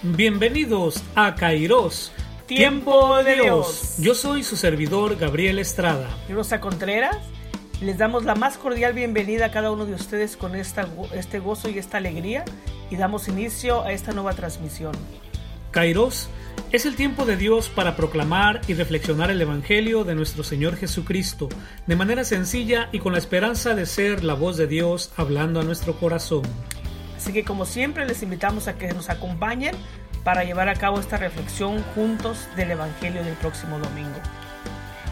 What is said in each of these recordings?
Bienvenidos a Kairos, Tiempo de Dios. Yo soy su servidor Gabriel Estrada. Rosa Contreras. Les damos la más cordial bienvenida a cada uno de ustedes con esta, este gozo y esta alegría y damos inicio a esta nueva transmisión. Kairos es el tiempo de Dios para proclamar y reflexionar el Evangelio de nuestro Señor Jesucristo de manera sencilla y con la esperanza de ser la voz de Dios hablando a nuestro corazón. Así que como siempre les invitamos a que nos acompañen para llevar a cabo esta reflexión juntos del Evangelio del próximo domingo.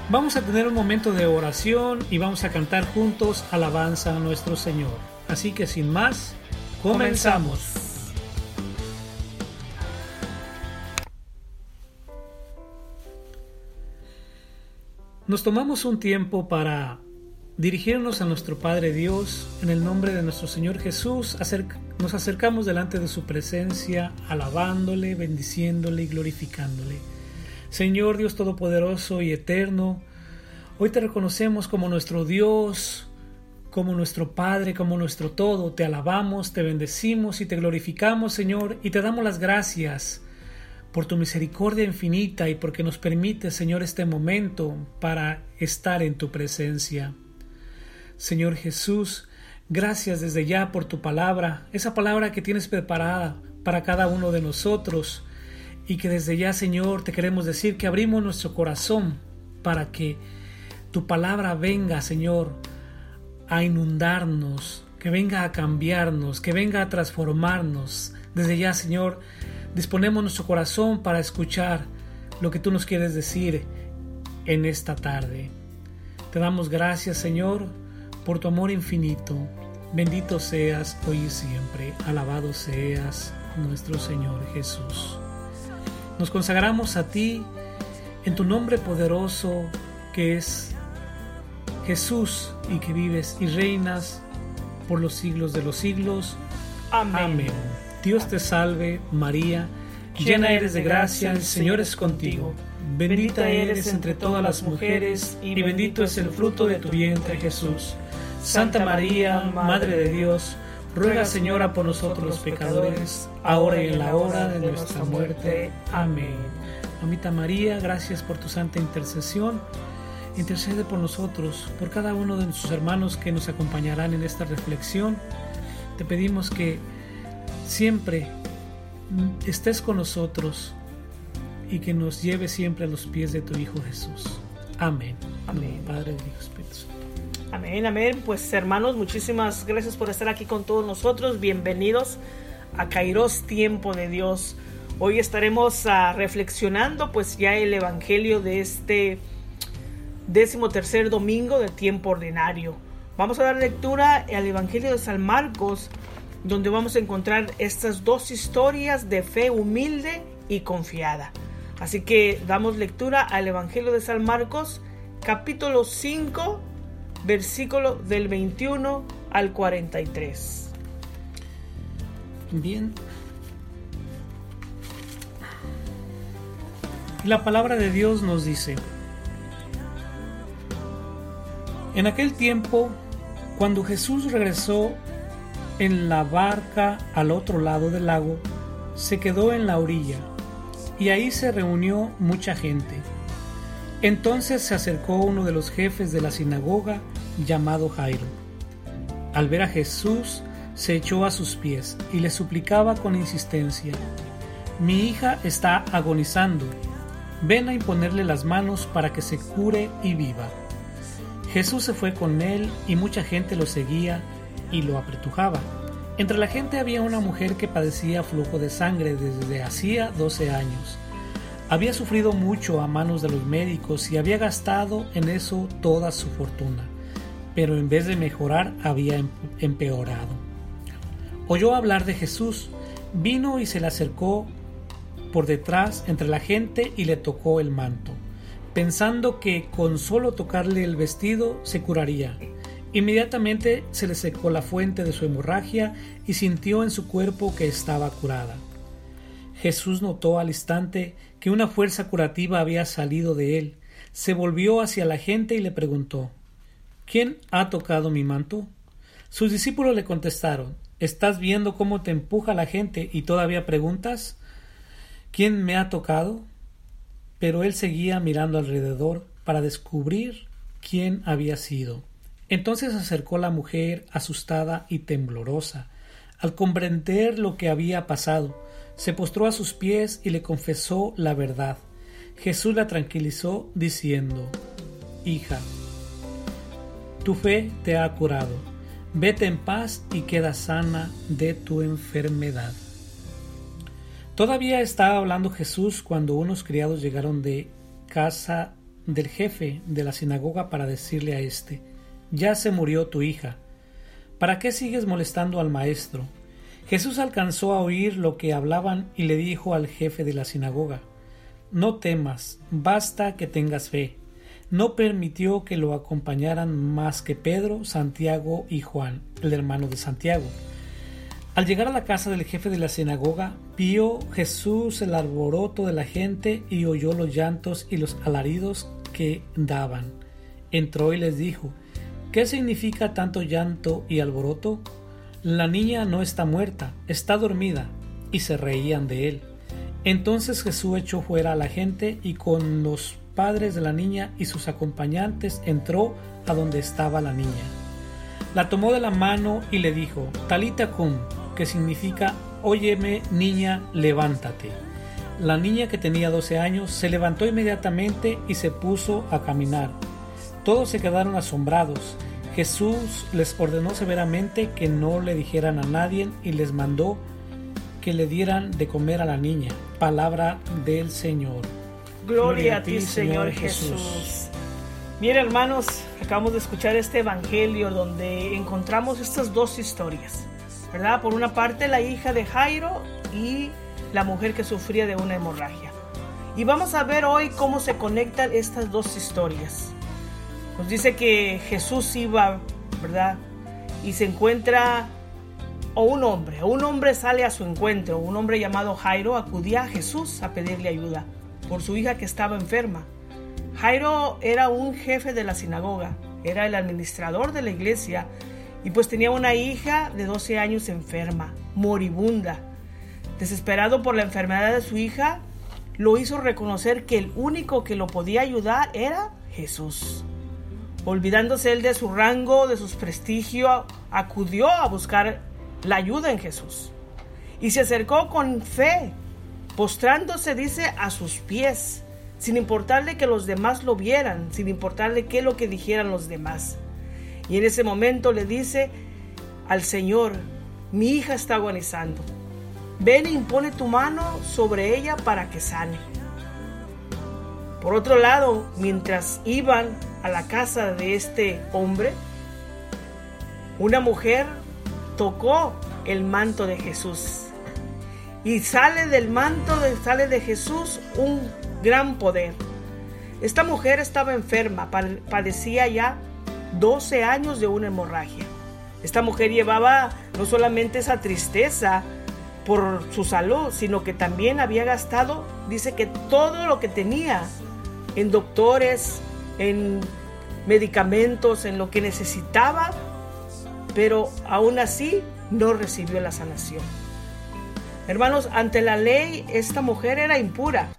Vamos a tener un momento de oración y vamos a cantar juntos alabanza a nuestro Señor. Así que sin más, comenzamos. Nos tomamos un tiempo para dirigirnos a nuestro Padre Dios en el nombre de nuestro Señor Jesús. nos acercamos delante de su presencia, alabándole, bendiciéndole y glorificándole. Señor Dios Todopoderoso y Eterno, hoy te reconocemos como nuestro Dios, como nuestro Padre, como nuestro todo. Te alabamos, te bendecimos y te glorificamos, Señor, y te damos las gracias por tu misericordia infinita y porque nos permite, Señor, este momento para estar en tu presencia. Señor Jesús, gracias desde ya por tu palabra, esa palabra que tienes preparada para cada uno de nosotros y que desde ya, Señor, te queremos decir que abrimos nuestro corazón para que tu palabra venga, Señor, a inundarnos, que venga a cambiarnos, que venga a transformarnos. Desde ya, Señor, disponemos nuestro corazón para escuchar lo que tú nos quieres decir en esta tarde. Te damos gracias, Señor, por tu amor infinito. Bendito seas hoy y siempre. Alabado seas nuestro Señor Jesús. Nos consagramos a ti en tu nombre poderoso que es Jesús y que vives y reinas por los siglos de los siglos. Amén. Dios te salve, María, llena eres de gracia, el Señor es contigo. Bendita eres entre todas las mujeres, y bendito es el fruto de tu vientre, Jesús. Santa María, Madre de Dios, ruega Señora por nosotros los pecadores, ahora y en la hora de nuestra muerte. Amén. Mamita María, gracias por tu santa intercesión. Intercede por nosotros, por cada uno de nuestros hermanos que nos acompañarán en esta reflexión. Te pedimos que siempre estés con nosotros y que nos lleve siempre a los pies de tu Hijo Jesús. Amén. Amén. Padre, Hijo, Espíritu Amén, amén. Pues hermanos, muchísimas gracias por estar aquí con todos nosotros. Bienvenidos a Kairos Tiempo de Dios. Hoy estaremos uh, reflexionando pues ya el Evangelio de este décimo tercer domingo de tiempo ordinario. Vamos a dar lectura al Evangelio de San Marcos donde vamos a encontrar estas dos historias de fe humilde y confiada. Así que damos lectura al Evangelio de San Marcos, capítulo 5, versículo del 21 al 43. Bien. La palabra de Dios nos dice, en aquel tiempo, cuando Jesús regresó en la barca al otro lado del lago, se quedó en la orilla, y ahí se reunió mucha gente. Entonces se acercó uno de los jefes de la sinagoga, llamado Jairo. Al ver a Jesús, se echó a sus pies y le suplicaba con insistencia, Mi hija está agonizando, ven a imponerle las manos para que se cure y viva. Jesús se fue con él y mucha gente lo seguía y lo apretujaba. Entre la gente había una mujer que padecía flujo de sangre desde hacía 12 años. Había sufrido mucho a manos de los médicos y había gastado en eso toda su fortuna, pero en vez de mejorar había em-, empeorado. Oyó hablar de Jesús, vino y se le acercó por detrás entre la gente y le tocó el manto, pensando que con solo tocarle el vestido se curaría. Inmediatamente se le secó la fuente de su hemorragia y sintió en su cuerpo que estaba curada. Jesús notó al instante que una fuerza curativa había salido de él, se volvió hacia la gente y le preguntó ¿Quién ha tocado mi manto? Sus discípulos le contestaron ¿Estás viendo cómo te empuja la gente y todavía preguntas? ¿Quién me ha tocado? Pero él seguía mirando alrededor para descubrir quién había sido. Entonces se acercó la mujer asustada y temblorosa. Al comprender lo que había pasado, se postró a sus pies y le confesó la verdad. Jesús la tranquilizó diciendo Hija, tu fe te ha curado. Vete en paz y queda sana de tu enfermedad. Todavía estaba hablando Jesús cuando unos criados llegaron de casa del jefe de la sinagoga para decirle a éste Ya se murió tu hija. ¿Para qué sigues molestando al maestro? Jesús alcanzó a oír lo que hablaban y le dijo al jefe de la sinagoga No temas, basta que tengas fe no permitió que lo acompañaran más que Pedro, Santiago y Juan, el hermano de Santiago. Al llegar a la casa del jefe de la sinagoga, vio Jesús el alboroto de la gente y oyó los llantos y los alaridos que daban. Entró y les dijo, ¿qué significa tanto llanto y alboroto? La niña no está muerta, está dormida. Y se reían de él. Entonces Jesús echó fuera a la gente y con los padres de la niña y sus acompañantes entró a donde estaba la niña. La tomó de la mano y le dijo, Talita cum, que significa, Óyeme, niña, levántate. La niña que tenía 12 años se levantó inmediatamente y se puso a caminar. Todos se quedaron asombrados. Jesús les ordenó severamente que no le dijeran a nadie y les mandó que le dieran de comer a la niña. Palabra del Señor. Gloria, a ti, Señor Jesús. Bien, hermanos, acabamos de escuchar este evangelio donde encontramos estas dos historias, ¿verdad? Por una parte, la hija de Jairo y la mujer que sufría de una hemorragia. Y vamos a ver hoy cómo se conectan estas dos historias. Nos dice que Jesús iba, ¿verdad? Y se encuentra, o un hombre, un hombre sale a su encuentro, un hombre llamado Jairo acudía a Jesús a pedirle ayuda por su hija que estaba enferma. Jairo era un jefe de la sinagoga, era el administrador de la iglesia y pues tenía una hija de 12 años enferma, moribunda. Desesperado por la enfermedad de su hija, lo hizo reconocer que el único que lo podía ayudar era Jesús. Olvidándose él de su rango, de sus prestigios, acudió a buscar la ayuda en Jesús. Y se acercó con fe postrándose, dice, a sus pies, sin importarle que los demás lo vieran, sin importarle qué lo que dijeran los demás. Y en ese momento le dice al Señor, mi hija está agonizando. Ven e impone tu mano sobre ella para que sane. Por otro lado, mientras iban a la casa de este hombre, una mujer tocó el manto de Jesús y sale del manto, de, sale de Jesús un gran poder. Esta mujer estaba enferma, padecía ya 12 años de una hemorragia. Esta mujer llevaba no solamente esa tristeza por su salud, sino que también había gastado, dice que todo lo que tenía en doctores, en medicamentos, en lo que necesitaba, pero aún así no recibió la sanación. Hermanos, ante la ley esta mujer era impura.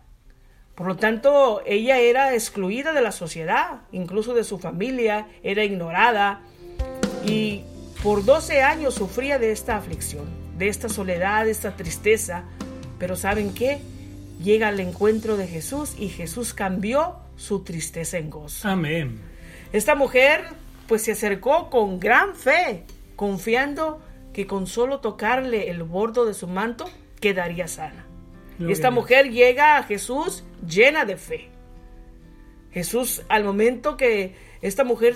Por lo tanto, ella era excluida de la sociedad, incluso de su familia, era ignorada y por 12 años sufría de esta aflicción, de esta soledad, de esta tristeza. Pero ¿saben qué? Llega al encuentro de Jesús y Jesús cambió su tristeza en gozo. Amén. Esta mujer pues se acercó con gran fe, confiando que con solo tocarle el bordo de su manto quedaría sana. Esta mujer llega a Jesús llena de fe. Jesús, al momento que esta mujer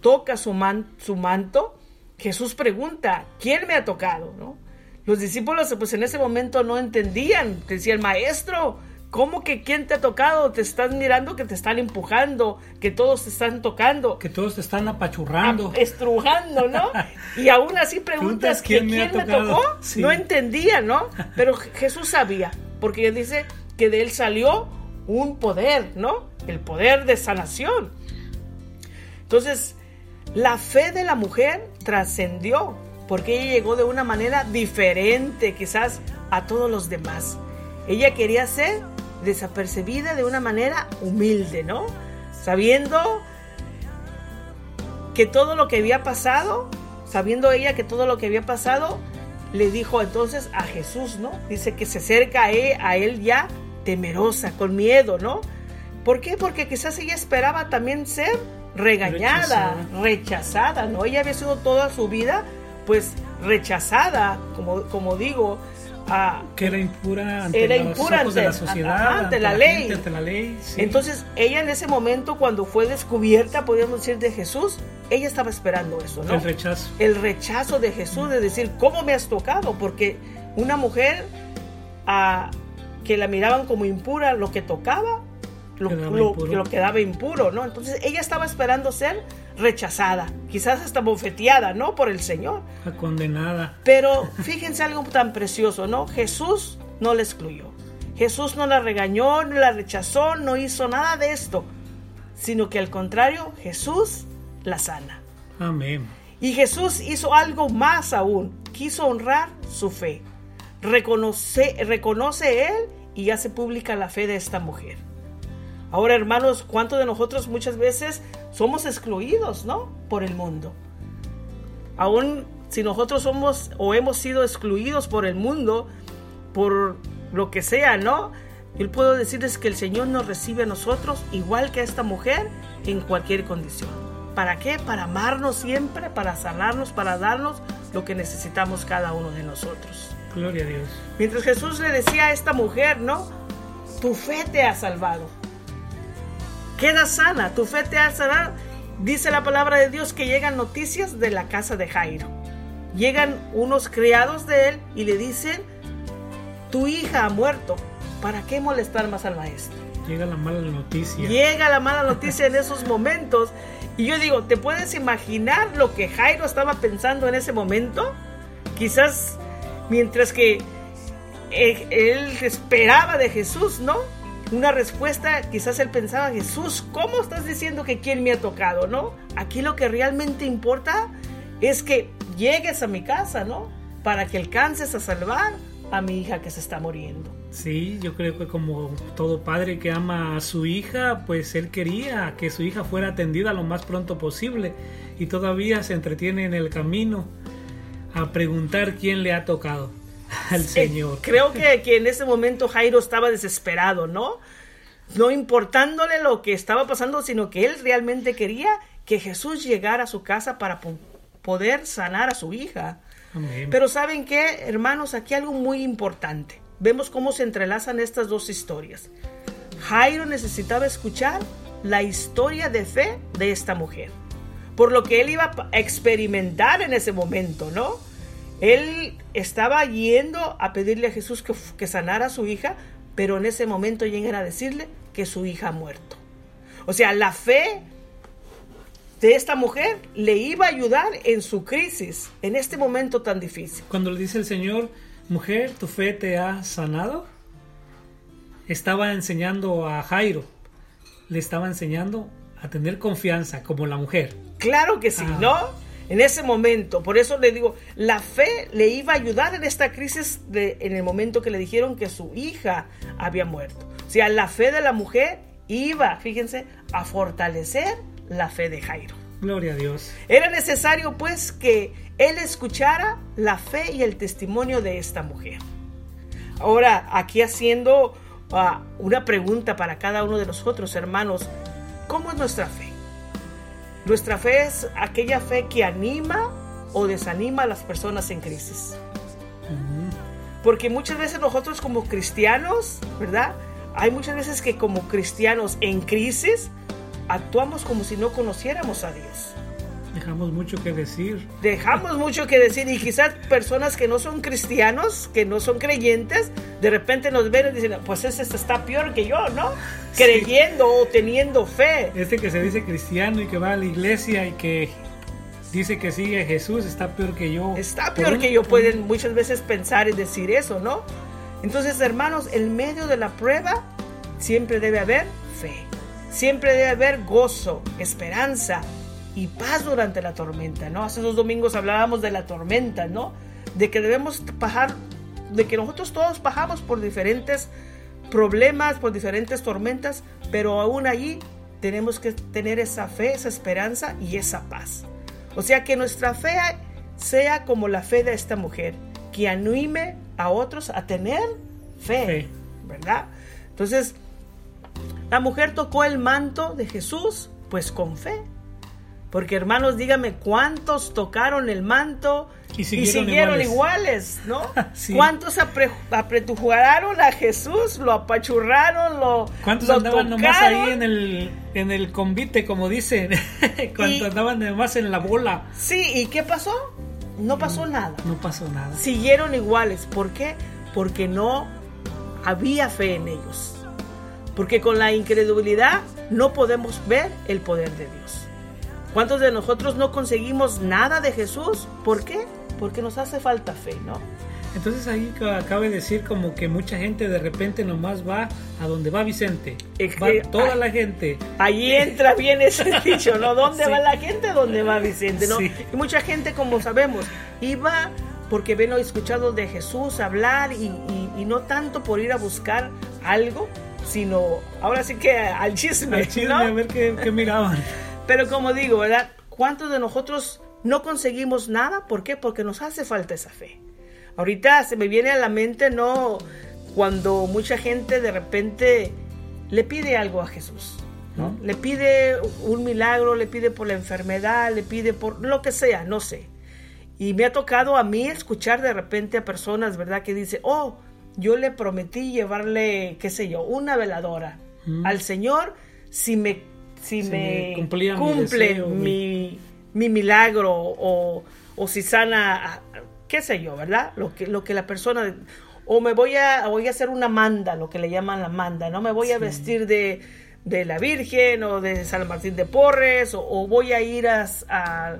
toca su, su manto, Jesús pregunta, ¿quién me ha tocado? ¿No? Los discípulos pues en ese momento no entendían, decía el maestro, ¿Cómo que quién te ha tocado? Te estás mirando que te están empujando, que todos te están tocando. Que todos te están apachurrando. estrujando, ¿no? y aún así preguntas quién, me, tocó. No entendía, ¿no? Pero Jesús sabía, porque dice que de él salió un poder, ¿no? El poder de sanación. Entonces, la fe de la mujer trascendió, porque ella llegó de una manera diferente quizás a todos los demás. Ella quería ser desapercibida de una manera humilde, ¿no? Sabiendo que todo lo que había pasado, sabiendo ella que todo lo que había pasado, le dijo entonces a Jesús, ¿no? Dice que se acerca a él, a él ya temerosa, con miedo, ¿no? ¿Por qué? Porque quizás ella esperaba también ser regañada, rechazada, rechazada ¿no? Ella había sido toda su vida, pues rechazada, como, como digo, que era impura ante era impura ante, la sociedad, ante, la, ley. ante la ley Entonces, ella en ese momento, cuando fue descubierta, podríamos decir, de Jesús, ella estaba esperando eso, ¿no? El rechazo. El rechazo de Jesús, de decir, ¿cómo me has tocado? Porque una mujer a, que la miraban como impura, lo que tocaba, lo, lo, lo quedaba impuro, ¿no? Entonces, ella estaba esperando ser rechazada, quizás hasta bofeteada, ¿no? Por el Señor. condenada. Pero fíjense algo tan precioso, ¿no? Jesús no la excluyó. Jesús no la regañó, no la rechazó, no hizo nada de esto, sino que al contrario, Jesús la sana. Amén. Y Jesús hizo algo más aún, quiso honrar su fe. Reconoce, reconoce él y hace pública la fe de esta mujer. Ahora, hermanos, ¿cuántos de nosotros muchas veces somos excluidos, ¿no? Por el mundo. Aún si nosotros somos o hemos sido excluidos por el mundo, por lo que sea, ¿no? Yo puedo decirles que el Señor nos recibe a nosotros igual que a esta mujer en cualquier condición. ¿Para qué? Para amarnos siempre, para sanarnos, para darnos lo que necesitamos cada uno de nosotros. Gloria a Dios. Mientras Jesús le decía a esta mujer, ¿no? Tu fe te ha salvado queda sana, tu fe te ha sanado. Dice la palabra de Dios que llegan noticias de la casa de Jairo. Llegan unos criados de él y le dicen, tu hija ha muerto. ¿Para qué molestar más al maestro? Llega la mala noticia. Llega la mala noticia en esos momentos. Y yo digo, ¿te puedes imaginar lo que Jairo estaba pensando en ese momento? Quizás mientras que eh, él esperaba de Jesús, ¿no? Una respuesta, quizás él pensaba, Jesús, ¿cómo estás diciendo que quién me ha tocado, no? Aquí lo que realmente importa es que llegues a mi casa, ¿no? Para que alcances a salvar a mi hija que se está muriendo. Sí, yo creo que como todo padre que ama a su hija, pues él quería que su hija fuera atendida lo más pronto posible y todavía se entretiene en el camino a preguntar quién le ha tocado al Señor. creo que, que en ese momento Jairo estaba desesperado, ¿no? No importándole lo que estaba pasando, sino que él realmente quería que Jesús llegara a su casa para poder sanar a su hija. Pero ¿saben qué, hermanos? Aquí algo muy importante. Vemos cómo se entrelazan estas dos historias. Jairo necesitaba escuchar la historia de fe de esta mujer, por lo que él iba a experimentar en ese momento, ¿no? Él estaba yendo a pedirle a Jesús que, sanara a su hija, pero en ese momento llegan a decirle que su hija ha muerto. O sea, la fe de esta mujer le iba a ayudar en su crisis, en este momento tan difícil. Cuando le dice el Señor, mujer, tu fe te ha sanado, estaba enseñando a Jairo, le estaba enseñando a tener confianza como la mujer. Claro que sí, ah. ¿no? En ese momento. Por eso le digo, la fe le iba a ayudar en esta crisis de, en el momento que le dijeron que su hija había muerto. O sea, la fe de la mujer iba, fíjense, a fortalecer la fe de Jairo. Gloria a Dios. Era necesario pues que él escuchara la fe y el testimonio de esta mujer. Ahora, aquí haciendo ah, una pregunta para cada uno de nosotros, hermanos, ¿cómo es nuestra fe? Nuestra fe es aquella fe que anima o desanima a las personas en crisis. Porque muchas veces nosotros como cristianos, ¿verdad? Hay muchas veces que como cristianos en crisis actuamos como si no conociéramos a Dios. Dejamos mucho que decir. Dejamos mucho que decir y quizás personas que no son cristianos, que no son creyentes, de repente nos ven y dicen, pues ese está peor que yo, ¿no? Creyendo o teniendo fe. Este que se dice cristiano y que va a la iglesia y que dice que sigue a Jesús está peor que yo. Está peor que yo, pueden muchas veces pensar y decir eso, ¿no? Entonces, hermanos, en medio de la prueba siempre debe haber fe. Siempre debe haber gozo, esperanza, y paz durante la tormenta, ¿no? Hace dos domingos hablábamos de la tormenta, ¿no? De que debemos pasar de que nosotros todos bajamos por diferentes problemas, por diferentes tormentas, pero aún allí tenemos que tener esa fe, esa esperanza y esa paz. O sea, que nuestra fe sea como la fe de esta mujer, que anime a otros a tener fe, ¿verdad? Entonces, la mujer tocó el manto de Jesús, pues con fe. Porque hermanos, dígame, ¿cuántos tocaron el manto y siguieron, iguales. ¿no? ¿Cuántos apretujaron a Jesús? Lo apachurraron, lo ¿Cuántos andaban nomás ahí en el, en el convite, como dicen? ¿Cuántos andaban nomás en la bola? Sí, ¿y qué pasó? No pasó nada. No pasó nada. Siguieron iguales. ¿Por qué? Porque no había fe en ellos. Porque con la incredulidad no podemos ver el poder de Dios. ¿Cuántos de nosotros no conseguimos nada de Jesús? ¿Por qué? Porque nos hace falta fe, ¿no? Entonces ahí acaba de decir como que mucha gente de repente nomás va a donde va Vicente. va toda la gente. Ahí entra bien ese dicho, ¿no? ¿Dónde va la gente? ¿Dónde va Vicente? ¿no? Y mucha gente, como sabemos, iba porque ven o escuchado de Jesús hablar y, no tanto por ir a buscar algo, sino ahora sí que al chisme. Al chisme, a ver qué, qué miraban. Pero como digo, ¿verdad? ¿Cuántos de nosotros no conseguimos nada? ¿Por qué? Porque nos hace falta esa fe. Ahorita se me viene a la mente, ¿no? Cuando mucha gente de repente le pide algo a Jesús. ¿no? Le pide un milagro, le pide por la enfermedad, le pide por lo que sea, no sé. Y me ha tocado a mí escuchar de repente a personas, ¿verdad? Que dice, oh, yo le prometí llevarle, qué sé yo, una veladora al Señor si me si me, cumple mi, milagro o, si sana, qué sé yo, ¿verdad? Lo que, lo que la persona... O me voy a, voy a hacer una manda, lo que le llaman la manda, ¿no? Me voy a vestir de, la Virgen o de San Martín de Porres o, voy a ir a,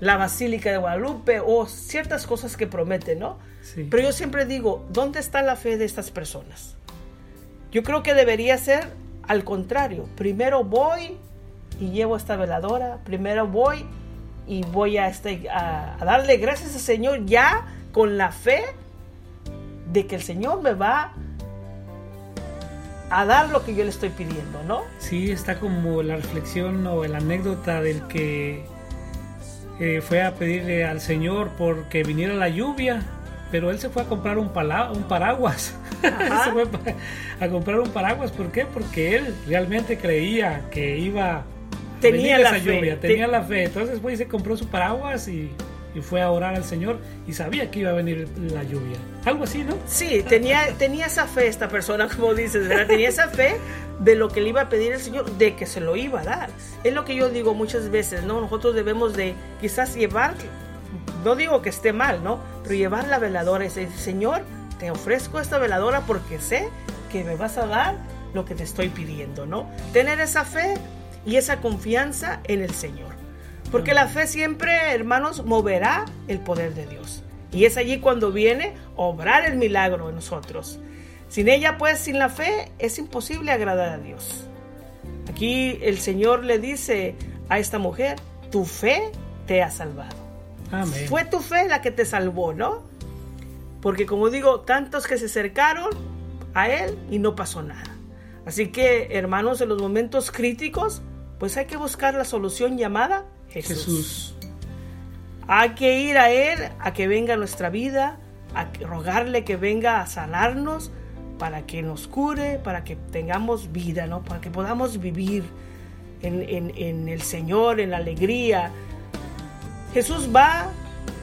la Basílica de Guadalupe o ciertas cosas que prometen, ¿no? Pero yo siempre digo, ¿dónde está la fe de estas personas? Yo creo que debería ser al contrario, primero voy y llevo esta veladora, primero voy y voy a, este, a, darle gracias al Señor ya con la fe de que el Señor me va a dar lo que yo le estoy pidiendo, ¿no? Sí, está como la reflexión o la anécdota del que eh, fue a pedirle al Señor porque viniera la lluvia pero él se fue a comprar un, un paraguas. se fue a comprar un paraguas. ¿Por qué? Porque él realmente creía que iba tenía la fe. lluvia, tenía la fe. Entonces fue y se compró su paraguas y, fue a orar al Señor y sabía que iba a venir la lluvia. Algo así, ¿no? Sí, tenía, tenía esa fe esta persona, como dices, ¿verdad? Tenía esa fe de lo que le iba a pedir el Señor, de que se lo iba a dar. Es lo que yo digo muchas veces, ¿no? Nosotros debemos de quizás llevar no digo que esté mal, ¿no? Pero llevar la veladora y decir, Señor, te ofrezco esta veladora porque sé que me vas a dar lo que te estoy pidiendo, ¿no? Tener esa fe y esa confianza en el Señor. Porque la fe siempre, hermanos, moverá el poder de Dios. Y es allí cuando viene obrar el milagro en nosotros. Sin ella, pues, sin la fe, es imposible agradar a Dios. Aquí el Señor le dice a esta mujer, tu fe te ha salvado. Fue tu fe la que te salvó, ¿no? Porque como digo, tantos que se acercaron a Él y no pasó nada. Así que, hermanos, en los momentos críticos, pues hay que buscar la solución llamada Jesús. Hay que ir a Él a que venga a nuestra vida, a rogarle que venga a sanarnos, para que nos cure, para que tengamos vida, ¿no? Para que podamos vivir en, en el Señor, en la alegría, Jesús va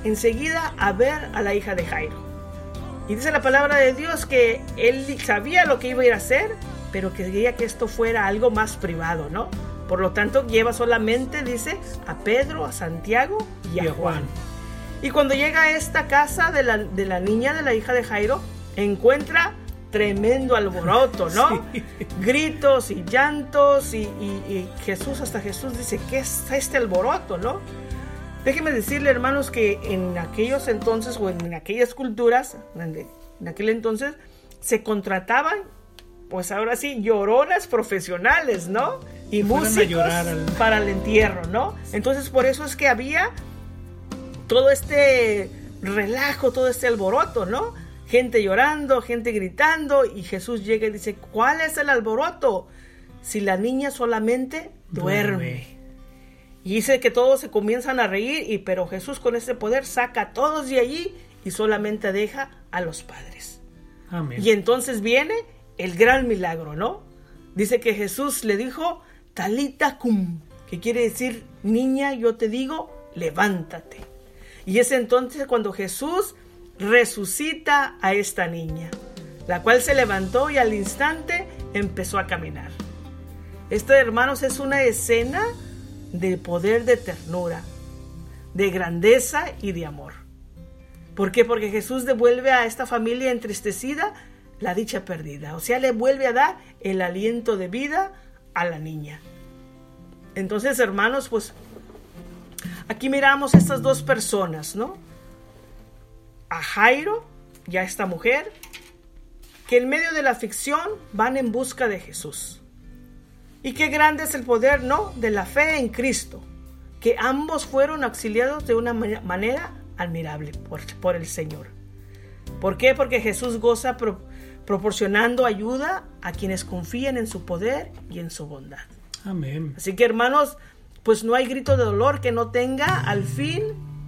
enseguida a ver a la hija de Jairo. Y dice la palabra de Dios que él sabía lo que iba a ir a hacer, pero quería que esto fuera algo más privado, ¿no? Por lo tanto, lleva solamente, dice, a Pedro, a Santiago y a, Juan. Y cuando llega a esta casa de la, niña, de la hija de Jairo, encuentra tremendo alboroto, ¿no? Gritos y llantos y, y, Jesús, hasta Jesús dice, ¿qué es este alboroto, no? Déjenme decirle, hermanos, que en aquellos entonces o en aquellas culturas, en aquel entonces, se contrataban, pues ahora sí, lloronas profesionales, ¿no? Y músicos para el entierro, ¿no? Entonces, por eso es que había todo este relajo, todo este alboroto, ¿no? gente llorando, gente gritando, y Jesús llega y dice, ¿cuál es el alboroto? Si la niña solamente duerme. Y dice que todos se comienzan a reír, y pero Jesús con ese poder saca a todos de allí y solamente deja a los padres. Y entonces viene el gran milagro, ¿no? Dice que Jesús le dijo, Talita cum, que quiere decir, niña, yo te digo, levántate. Y es entonces cuando Jesús resucita a esta niña, la cual se levantó y al instante empezó a caminar. Esto, hermanos, es una escena de poder de ternura, de grandeza y de amor. ¿Por qué? Porque Jesús devuelve a esta familia entristecida la dicha perdida. O sea, le vuelve a dar el aliento de vida a la niña. Entonces, hermanos, pues aquí miramos estas dos personas, ¿no? a Jairo y a esta mujer, que en medio de la ficción van en busca de Jesús. Y qué grande es el poder, ¿no? De la fe en Cristo, que ambos fueron auxiliados de una manera admirable por, el Señor. ¿Por qué? Porque Jesús goza proporcionando ayuda a quienes confían en su poder y en su bondad. Amén. Así que hermanos, pues no hay grito de dolor que no tenga al fin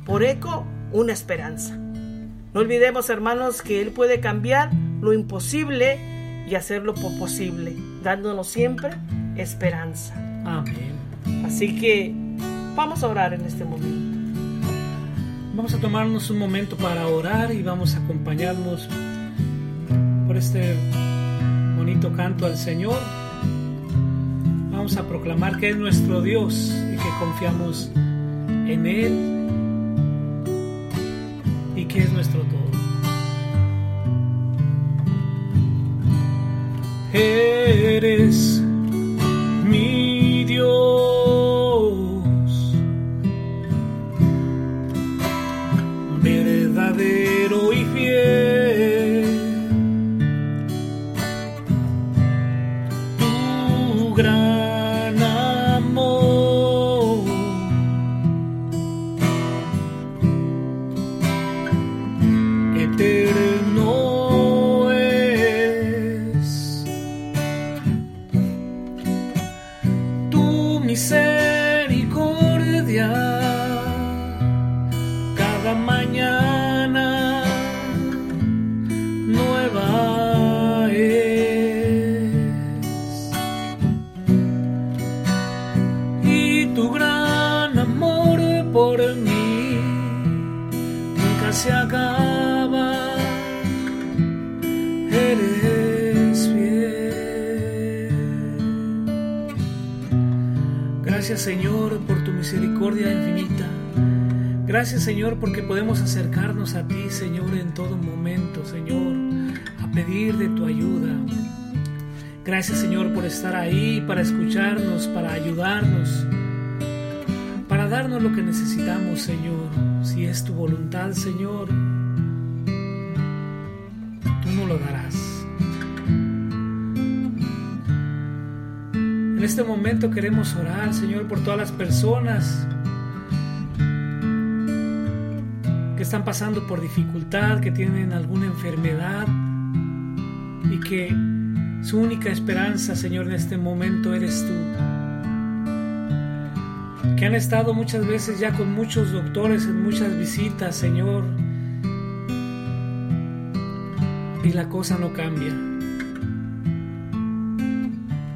por eco una esperanza. No olvidemos, hermanos, que Él puede cambiar lo imposible y hacerlo posible, dándonos siempre esperanza. Amén. Así que vamos a orar en este momento. Vamos a tomarnos un momento para orar y vamos a acompañarnos por este bonito canto al Señor. Vamos a proclamar que es nuestro Dios y que confiamos en Él que es nuestro todo. Eres Gracias Señor porque podemos acercarnos a ti Señor en todo momento Señor a pedir de tu ayuda. Gracias Señor por estar ahí para escucharnos, para ayudarnos, para darnos lo que necesitamos Señor. Si es tu voluntad Señor, tú no lo darás. En este momento queremos orar, Señor, por todas las personas están pasando por dificultad, que tienen alguna enfermedad y que su única esperanza, Señor, en este momento eres tú. Que han estado muchas veces ya con muchos doctores en muchas visitas, Señor, y la cosa no cambia.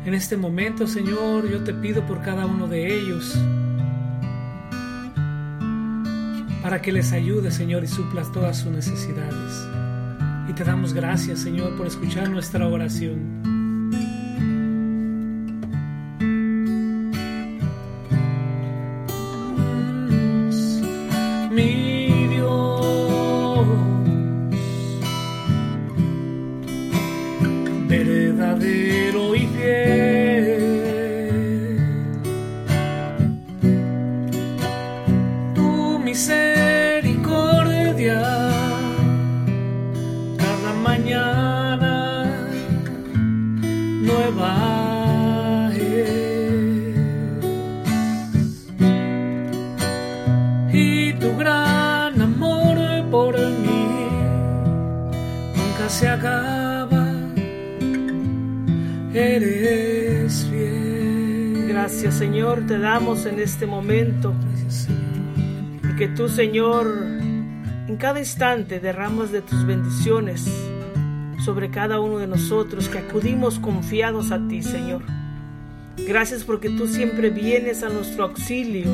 En este momento, Señor, yo te pido por cada uno de ellos, para que les ayude, Señor, y suplas todas sus necesidades. Y te damos gracias, Señor, por escuchar nuestra oración. Eres fiel. Gracias Señor, te damos en este momento. Y que tú Señor, en cada instante derramas de tus bendiciones sobre cada uno de nosotros que acudimos confiados a ti Señor. Gracias porque tú siempre vienes a nuestro auxilio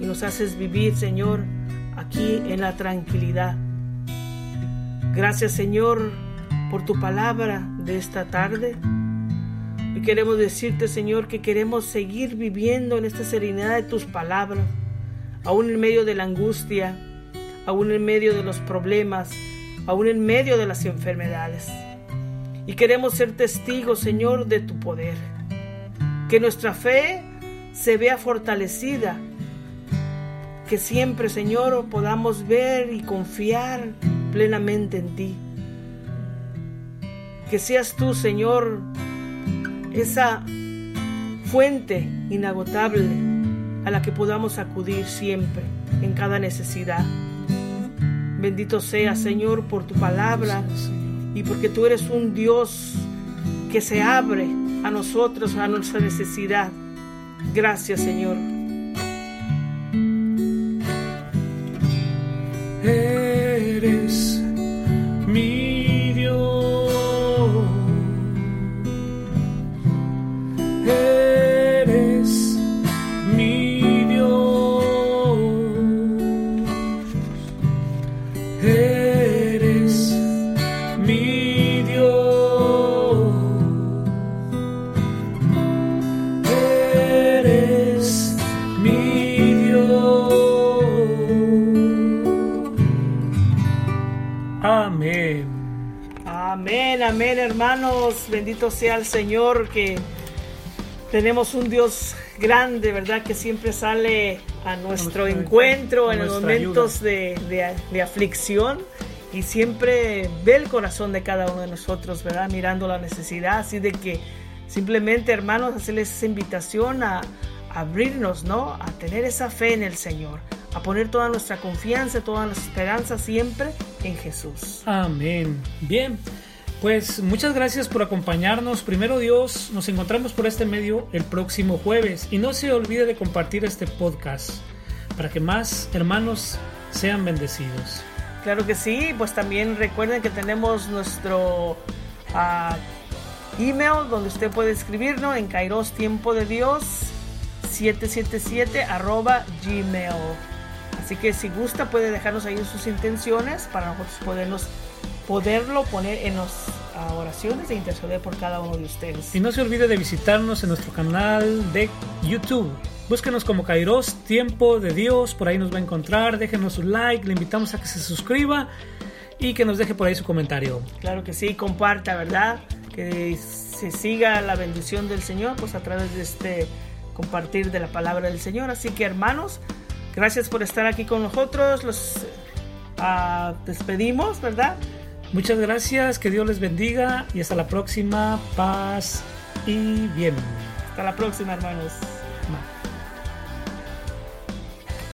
y nos haces vivir Señor aquí en la tranquilidad. Gracias Señor por tu palabra de esta tarde. Y queremos decirte Señor que queremos seguir viviendo en esta serenidad de tus palabras, aún en medio de la angustia, aún en medio de los problemas, aún en medio de las enfermedades. Y queremos ser testigos Señor de tu poder. Que nuestra fe se vea fortalecida. Que siempre Señor podamos ver y confiar plenamente en ti. Que seas tú, Señor, esa fuente inagotable a la que podamos acudir siempre en cada necesidad. Bendito sea, Señor, por tu palabra y porque tú eres un Dios que se abre a nosotros, a nuestra necesidad. Gracias, Señor. Amén, hermanos. Bendito sea el Señor que tenemos un Dios grande, ¿verdad? Que siempre sale a nuestro, encuentro en los momentos de, de, aflicción y siempre ve el corazón de cada uno de nosotros, ¿verdad? Mirando la necesidad. Así de que simplemente, hermanos, hacerles esa invitación a, a abrirnos, ¿no? A tener esa fe en el Señor, a poner toda nuestra confianza, toda nuestra esperanza siempre en Jesús. Amén. Bien. Pues muchas gracias por acompañarnos. Primero Dios, nos encontramos por este medio el próximo jueves y no se olvide de compartir este podcast para que más hermanos sean bendecidos. Claro que sí, pues también recuerden que tenemos nuestro ah, email donde usted puede escribirnos en Kairos Tiempo de Dios 777 arroba gmail. Así que si gusta puede dejarnos ahí sus intenciones para nosotros podernos poderlo poner en oraciones e interceder por cada uno de ustedes. Y no se olvide de visitarnos en nuestro canal de YouTube. Búsquenos como Kairos Tiempo de Dios, por ahí nos va a encontrar, déjenos un like, le invitamos a que se suscriba y que nos deje por ahí su comentario. Claro que sí, comparta, ¿verdad? Que se siga la bendición del Señor, pues a través de este compartir de la palabra del Señor. Así que hermanos, gracias por estar aquí con nosotros, los uh, despedimos, ¿verdad? Muchas gracias, que Dios les bendiga y hasta la próxima. Paz y bien. Hasta la próxima, hermanos.